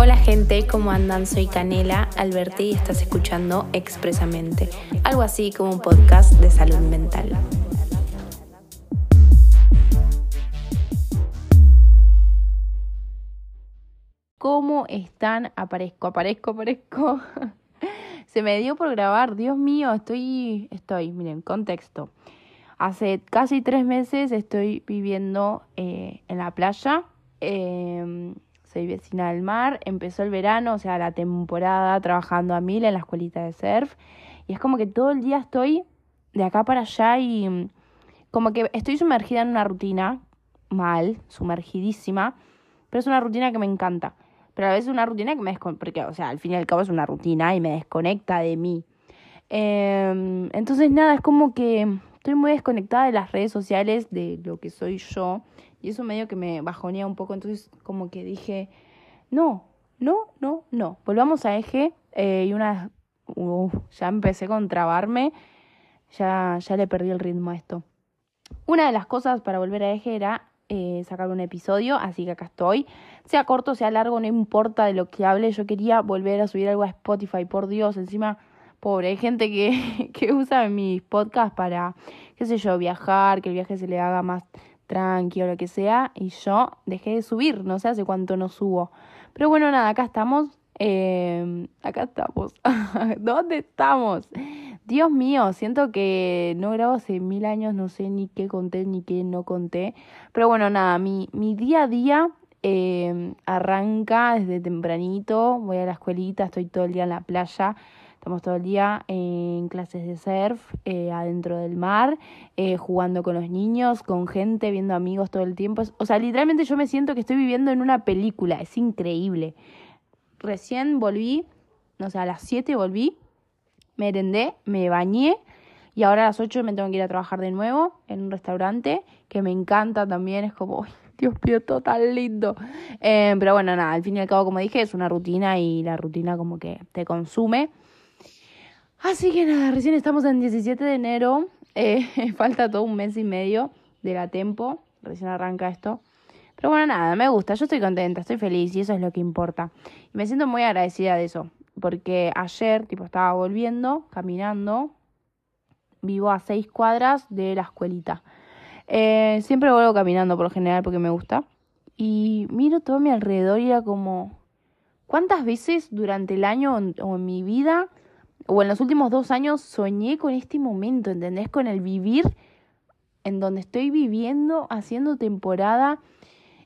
Hola gente, ¿cómo andan? Soy Canela Alberti y estás escuchando Expresamente, algo así como un podcast de salud mental. ¿Cómo están? Aparezco, aparezco, aparezco. Se me dio por grabar, Dios mío, estoy, estoy, miren, contexto. Hace casi tres meses estoy viviendo eh, en la playa. Em, soy vecina del mar. Empezó el verano, o sea, la temporada, trabajando a mil en la escuelita de surf. Y es como que todo el día estoy de acá para allá y mm, como que estoy sumergida en una rutina, mal, sumergidísima, pero es una rutina que me encanta. Pero a veces es una rutina que me desconecta, porque, o sea, al fin y al cabo es una rutina y me desconecta de mí. Em, entonces, nada, es como que estoy muy desconectada de las redes sociales, de lo que soy yo. Y eso medio que me bajonea un poco. Entonces, como que dije, no, no, no, no. Volvamos a eje. Eh, y una. ya empecé con trabarme. Ya, ya le perdí el ritmo a esto. Una de las cosas para volver a eje era eh, sacar un episodio, así que acá estoy. Sea corto, sea largo, no importa de lo que hable. Yo quería volver a subir algo a Spotify, por Dios. Encima pobre, hay gente que, que usa mis podcasts para, qué sé yo, viajar, que el viaje se le haga más tranqui o lo que sea, y yo dejé de subir, no sé hace cuánto no subo. Pero bueno, nada, acá estamos, eh, acá estamos, ¿dónde estamos? Dios mío, siento que no grabo hace mil años, no sé ni qué conté ni qué no conté, pero bueno, nada, mi, mi día a día eh, arranca desde tempranito, voy a la escuelita, estoy todo el día en la playa, Estamos todo el día en clases de surf, eh, adentro del mar, eh, jugando con los niños, con gente, viendo amigos todo el tiempo. O sea, literalmente yo me siento que estoy viviendo en una película, es increíble. Recién volví, no sé, a las 7 volví, merendé, me bañé y ahora a las 8 me tengo que ir a trabajar de nuevo en un restaurante que me encanta también, es como, Dios mío, todo tan lindo. Eh, pero bueno, nada, al fin y al cabo, como dije, es una rutina y la rutina como que te consume. Así que nada, recién estamos en 17 de enero. Eh, falta todo un mes y medio de la tempo. Recién arranca esto. Pero bueno, nada, me gusta. Yo estoy contenta, estoy feliz y eso es lo que importa. Y me siento muy agradecida de eso. Porque ayer, tipo, estaba volviendo, caminando. Vivo a seis cuadras de la escuelita. Eh, siempre vuelvo caminando por lo general porque me gusta. Y miro todo mi alrededor y era como. ¿Cuántas veces durante el año o en mi vida o en los últimos dos años soñé con este momento, ¿entendés? Con el vivir en donde estoy viviendo, haciendo temporada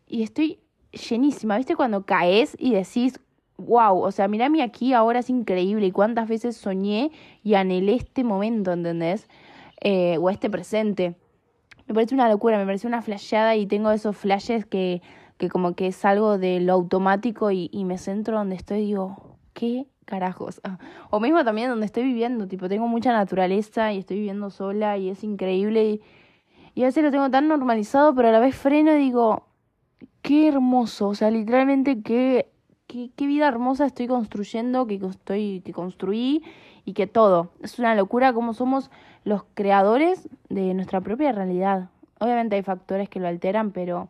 y estoy llenísima. ¿Viste cuando caes y decís, wow, o sea, mi aquí, ahora es increíble y cuántas veces soñé y anhelé este momento, ¿entendés? Eh, o este presente. Me parece una locura, me parece una flasheada y tengo esos flashes que, que como que salgo de lo automático y, y me centro donde estoy y digo, ¿qué carajos. O mismo también donde estoy viviendo, tipo, tengo mucha naturaleza y estoy viviendo sola y es increíble y, y a veces lo tengo tan normalizado, pero a la vez freno y digo, qué hermoso, o sea, literalmente qué, qué, qué vida hermosa estoy construyendo, que estoy, que construí y que todo. Es una locura cómo somos los creadores de nuestra propia realidad. Obviamente hay factores que lo alteran, pero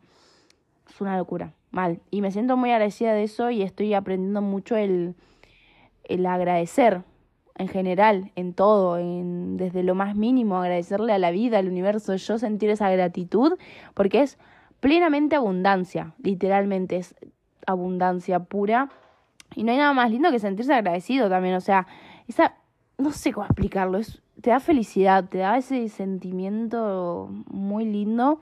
es una locura. Mal. Y me siento muy agradecida de eso y estoy aprendiendo mucho el el agradecer en general, en todo, en, desde lo más mínimo, agradecerle a la vida, al universo, yo sentir esa gratitud, porque es plenamente abundancia, literalmente es abundancia pura. Y no hay nada más lindo que sentirse agradecido también, o sea, esa, no sé cómo explicarlo, es, te da felicidad, te da ese sentimiento muy lindo.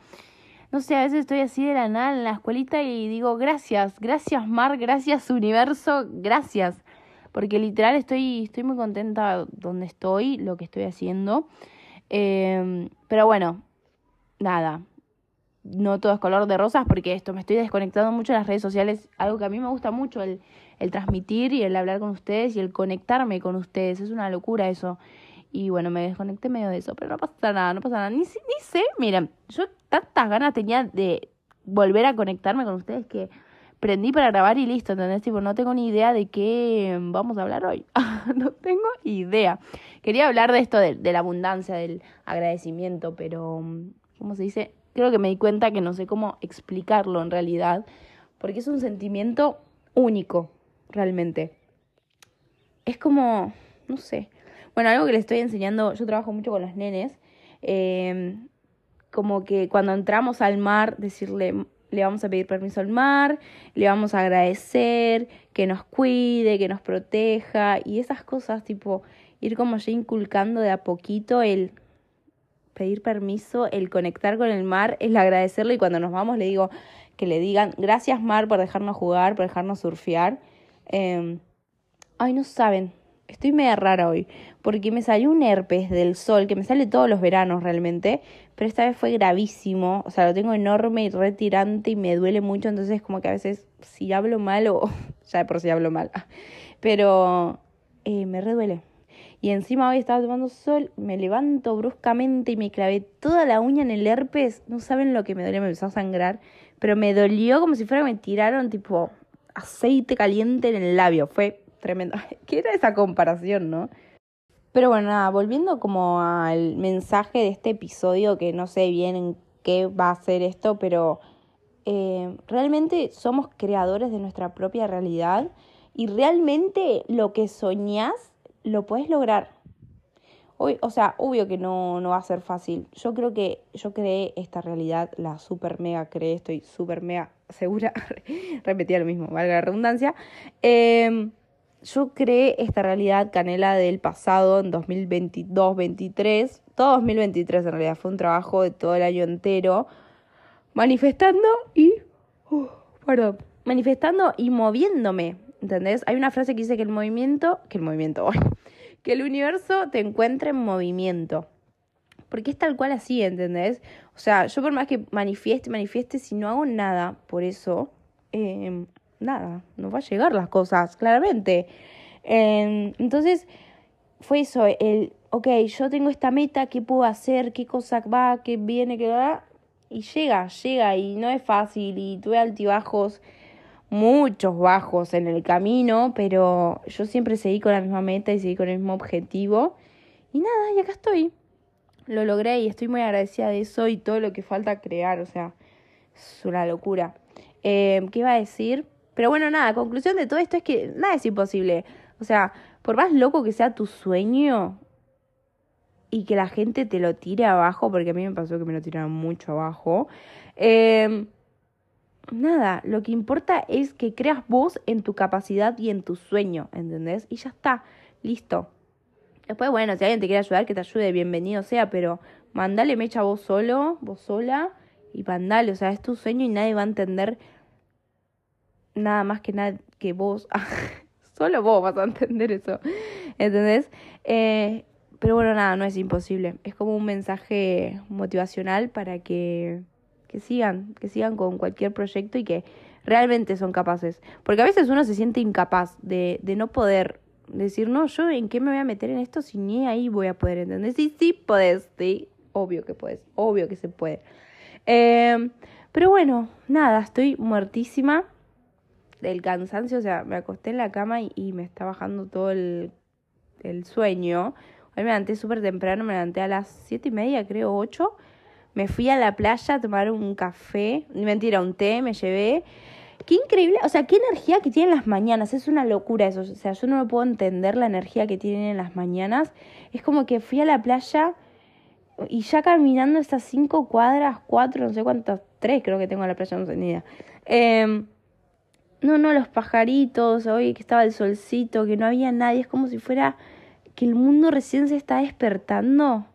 No sé, a veces estoy así de la nada en la escuelita y digo, gracias, gracias mar, gracias universo, gracias porque literal estoy, estoy muy contenta donde estoy, lo que estoy haciendo. Em, pero bueno, nada, no todo es color de rosas porque esto, me estoy desconectando mucho de las redes sociales, algo que a mí me gusta mucho, el, el transmitir y el hablar con ustedes y el conectarme con ustedes, es una locura eso. Y bueno, me desconecté medio de eso, pero no pasa nada, no pasa nada. Ni, ni sé, miren, yo tantas ganas tenía de volver a conectarme con ustedes que prendí para grabar y listo, ¿entendés? Tipo, no tengo ni idea de qué vamos a hablar hoy. no tengo idea. Quería hablar de esto, de, la abundancia, del agradecimiento, pero, ¿cómo se dice? Creo que me di cuenta que no sé cómo explicarlo en realidad, porque es un sentimiento único. realmente. Es como, no sé. Bueno, algo que les estoy enseñando, yo trabajo mucho con los nenes, eh, como que cuando entramos al mar, decirle, le vamos a pedir permiso al mar, le vamos a agradecer, que nos cuide, que nos proteja y esas cosas, tipo, ir como ya inculcando de a poquito el pedir permiso, el conectar con el mar, el agradecerlo y cuando nos vamos le digo que le digan gracias mar por dejarnos jugar, por dejarnos surfear. Em, ay, no saben, estoy media rara hoy, porque me salió un herpes del sol, que me sale todos los veranos realmente, pero esta vez fue gravísimo, o sea, lo tengo enorme y retirante y me duele mucho, entonces como que a veces si hablo mal o ya por si hablo mal, pero eh, me reduele. Y encima hoy estaba tomando sol, me levanto bruscamente y me clavé toda la uña en el herpes. No saben lo que me dolió, me empezó a sangrar. Pero me dolió como si fuera que me tiraron tipo aceite caliente en el labio. Fue tremendo. ¿Qué era esa comparación, no? Pero bueno, nada, volviendo como al mensaje de este episodio, que no sé bien en qué va a ser esto, pero eh, realmente somos creadores de nuestra propia realidad y realmente lo que soñás lo puedes lograr. O sea, obvio que no, no va a ser fácil. Yo creo que yo creé esta realidad, la super mega creé, estoy super mega segura, repetía lo mismo, valga la redundancia. Eh, yo creé esta realidad canela del pasado en 2022-23, todo 2023 en realidad, fue un trabajo de todo el año entero, manifestando y, uh, perdón, manifestando y moviéndome, ¿entendés? Hay una frase que dice que el movimiento, que el movimiento, que el universo te encuentra en movimiento. Porque es tal cual así, ¿entendés? O sea, yo por más que manifieste, manifieste, si no hago nada por eso, eh, nada, no va a llegar las cosas, claramente. Em, entonces, fue eso, el, ok, yo tengo esta meta, ¿qué puedo hacer? ¿Qué cosa va? ¿Qué viene? ¿Qué va? Y llega, llega, y no es fácil, y tuve altibajos, muchos bajos en el camino, pero yo siempre seguí con la misma meta y seguí con el mismo objetivo. Y nada, y acá estoy. Lo logré y estoy muy agradecida de eso y todo lo que falta crear, o sea, es una locura. Eh, ¿Qué iba a decir? Pero bueno, nada, conclusión de todo esto es que nada es imposible. O sea, por más loco que sea tu sueño y que la gente te lo tire abajo, porque a mí me pasó que me lo tiraron mucho abajo, eh, nada, lo que importa es que creas vos en tu capacidad y en tu sueño, ¿entendés? Y ya está, listo. Después, bueno, si alguien te quiere ayudar, que te ayude, bienvenido sea, pero mandale mecha vos solo, vos sola, y mandale, o sea, es tu sueño y nadie va a entender nada más que nada que vos, solo vos vas a entender eso, ¿entendés? Eh, pero bueno, nada, no es imposible. Es como un mensaje motivacional para que, que sigan, que sigan con cualquier proyecto y que realmente son capaces. Porque a veces uno se siente incapaz de, de no poder decir, no, yo en qué me voy a meter en esto si ni ahí voy a poder entender. Sí, sí podés, sí, obvio que puedes, obvio que se puede. Eh, pero bueno, nada, estoy muertísima del cansancio, o sea, me acosté en la cama y, me está bajando todo el, el sueño. Hoy me levanté súper temprano, me levanté a las siete y media, creo, ocho. Me fui a la playa a tomar un café, mentira, un té, me llevé. Qué increíble, o sea, qué energía que tienen las mañanas, es una locura eso, o sea, yo no lo puedo entender la energía que tienen en las mañanas. Es como que fui a la playa y ya caminando estas cinco cuadras, cuatro, no sé cuántas, tres creo que tengo a la playa, no sé ni idea. Eh, no, no, los pajaritos, hoy que estaba el solcito, que no había nadie, es como si fuera que el mundo recién se está despertando.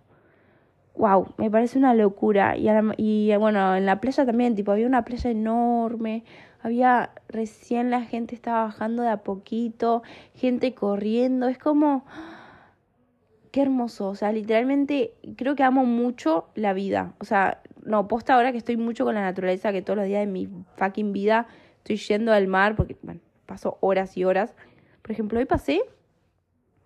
Wow, me parece una locura. Y, y bueno, en la playa también, tipo, había una playa enorme, había recién la gente estaba bajando de a poquito, gente corriendo, es como qué hermoso, o sea, literalmente creo que amo mucho la vida. O sea, no, posta ahora que estoy mucho con la naturaleza, que todos los días de mi fucking vida estoy yendo al mar porque, bueno, paso horas y horas. Por ejemplo, hoy pasé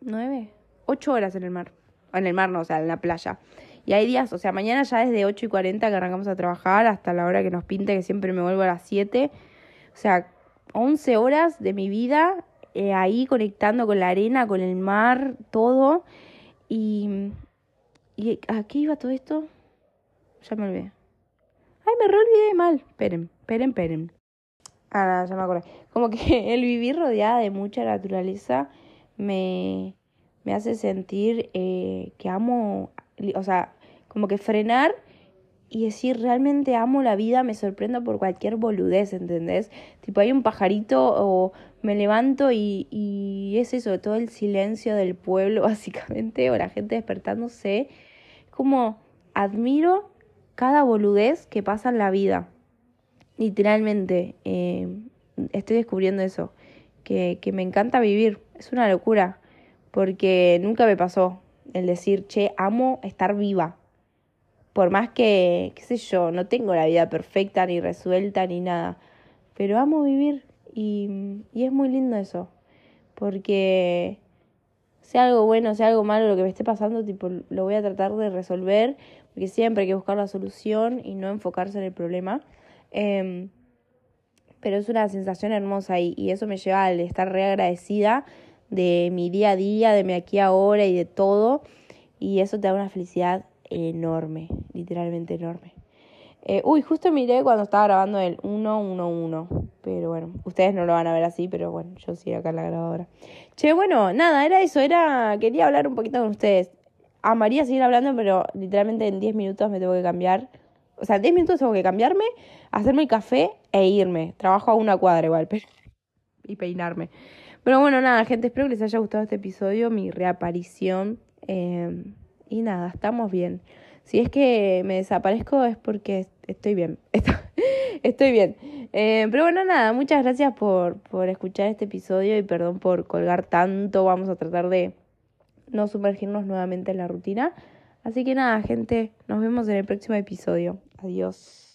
nueve, ocho horas en el mar. En el mar no, o sea, en la playa. Y hay días, o sea, mañana ya desde 8 y 40 que arrancamos a trabajar hasta la hora que nos pinte, que siempre me vuelvo a las 7. O sea, 11 horas de mi vida eh, ahí conectando con la arena, con el mar, todo. Y, ¿Y a qué iba todo esto? Ya me olvidé. Ay, me re olvidé mal. Esperen, esperen, esperen. Ah, ya me acordé. Como que el vivir rodeada de mucha naturaleza me, me hace sentir eh, que amo, o sea, como que frenar y decir realmente amo la vida, me sorprendo por cualquier boludez, ¿entendés? Tipo, hay un pajarito o me levanto y, y es eso, todo el silencio del pueblo, básicamente, o la gente despertándose. Como admiro cada boludez que pasa en la vida. Literalmente, eh, estoy descubriendo eso, que, que me encanta vivir, es una locura, porque nunca me pasó el decir, che, amo estar viva por más que, qué sé yo, no tengo la vida perfecta ni resuelta ni nada, pero amo vivir y, y es muy lindo eso, porque sea algo bueno, sea algo malo, lo que me esté pasando, tipo, lo voy a tratar de resolver, porque siempre hay que buscar la solución y no enfocarse en el problema. Em, pero es una sensación hermosa y, eso me lleva al estar re agradecida de mi día a día, de mi aquí ahora y de todo. Y eso te da una felicidad enorme, literalmente enorme. Eh, uy, justo miré cuando estaba grabando el 111, pero bueno, ustedes no lo van a ver así, pero bueno, yo sí acá en la grabadora. Che, bueno, nada, era eso, era quería hablar un poquito con ustedes. Amaría seguir hablando, pero literalmente en 10 minutos me tengo que cambiar. O sea, 10 minutos tengo que cambiarme, hacerme el café e irme. Trabajo a una cuadra igual, pero... y peinarme. Pero bueno, nada, gente, espero que les haya gustado este episodio, mi reaparición. Eh, y nada, estamos bien. Si es que me desaparezco es porque estoy bien. Estoy bien. Eh, pero bueno, nada, muchas gracias por, por escuchar este episodio y perdón por colgar tanto. Vamos a tratar de no sumergirnos nuevamente en la rutina. Así que nada, gente, nos vemos en el próximo episodio. Adiós.